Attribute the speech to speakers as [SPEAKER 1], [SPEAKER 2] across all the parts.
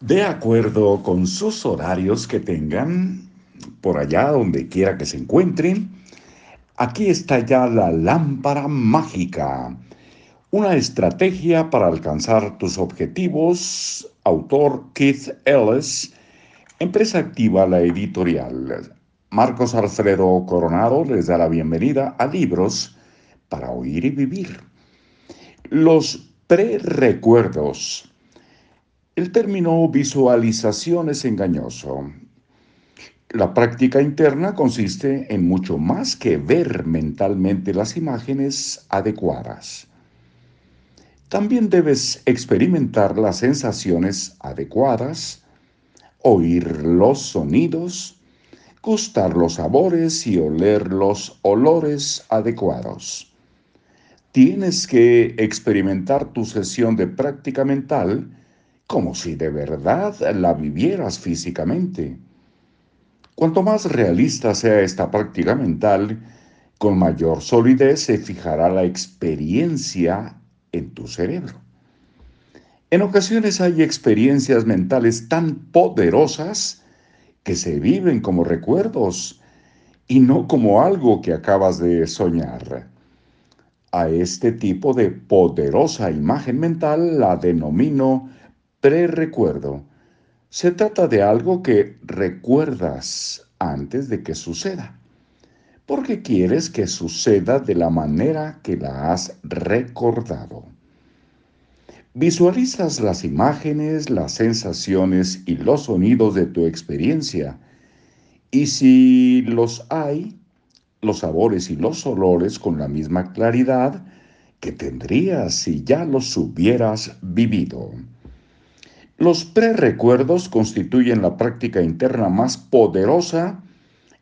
[SPEAKER 1] De acuerdo con sus horarios que tengan, por allá donde quiera que se encuentren, aquí está ya la lámpara mágica, una estrategia para alcanzar tus objetivos, autor Keith Ellis, empresa activa la editorial. Marcos Alfredo Coronado les da la bienvenida a Libros para Oír y Vivir. Los prerecuerdos el término visualización es engañoso. La práctica interna consiste en mucho más que ver mentalmente las imágenes adecuadas. También debes experimentar las sensaciones adecuadas, oír los sonidos, gustar los sabores y oler los olores adecuados. Tienes que experimentar tu sesión de práctica mental como si de verdad la vivieras físicamente. Cuanto más realista sea esta práctica mental, con mayor solidez se fijará la experiencia en tu cerebro. En ocasiones hay experiencias mentales tan poderosas que se viven como recuerdos y no como algo que acabas de soñar. A este tipo de poderosa imagen mental la denomino Pre-recuerdo. Se trata de algo que recuerdas antes de que suceda, porque quieres que suceda de la manera que la has recordado. Visualizas las imágenes, las sensaciones y los sonidos de tu experiencia, y si los hay, los sabores y los olores con la misma claridad que tendrías si ya los hubieras vivido. Los prerecuerdos constituyen la práctica interna más poderosa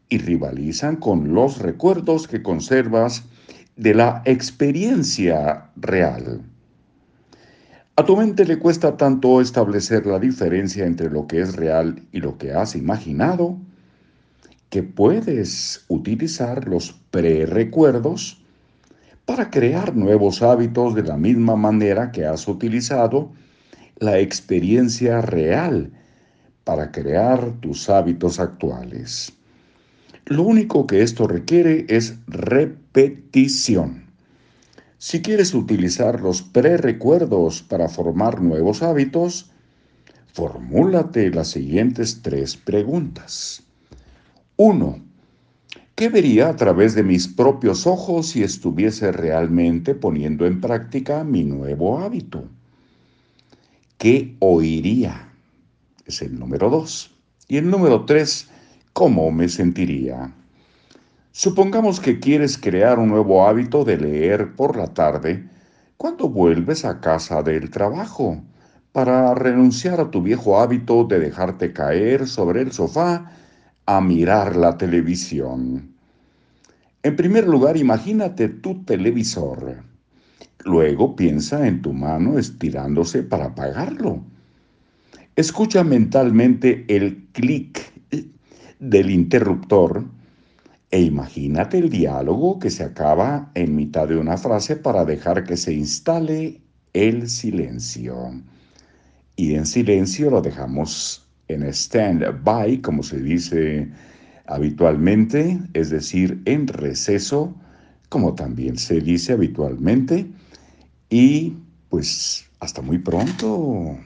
[SPEAKER 1] y rivalizan con los recuerdos que conservas de la experiencia real. A tu mente le cuesta tanto establecer la diferencia entre lo que es real y lo que has imaginado, que puedes utilizar los prerecuerdos para crear nuevos hábitos de la misma manera que has utilizado la experiencia real para crear tus hábitos actuales. Lo único que esto requiere es repetición. Si quieres utilizar los prerecuerdos para formar nuevos hábitos, formúlate las siguientes tres preguntas. 1. ¿Qué vería a través de mis propios ojos si estuviese realmente poniendo en práctica mi nuevo hábito? ¿Qué oiría? Es el número dos. Y el número tres, ¿cómo me sentiría? Supongamos que quieres crear un nuevo hábito de leer por la tarde cuando vuelves a casa del trabajo para renunciar a tu viejo hábito de dejarte caer sobre el sofá a mirar la televisión. En primer lugar, imagínate tu televisor Luego piensa en tu mano estirándose para apagarlo. Escucha mentalmente el clic del interruptor e imagínate el diálogo que se acaba en mitad de una frase para dejar que se instale el silencio. Y en silencio lo dejamos en stand-by, como se dice habitualmente, es decir, en receso, como también se dice habitualmente y pues hasta muy pronto.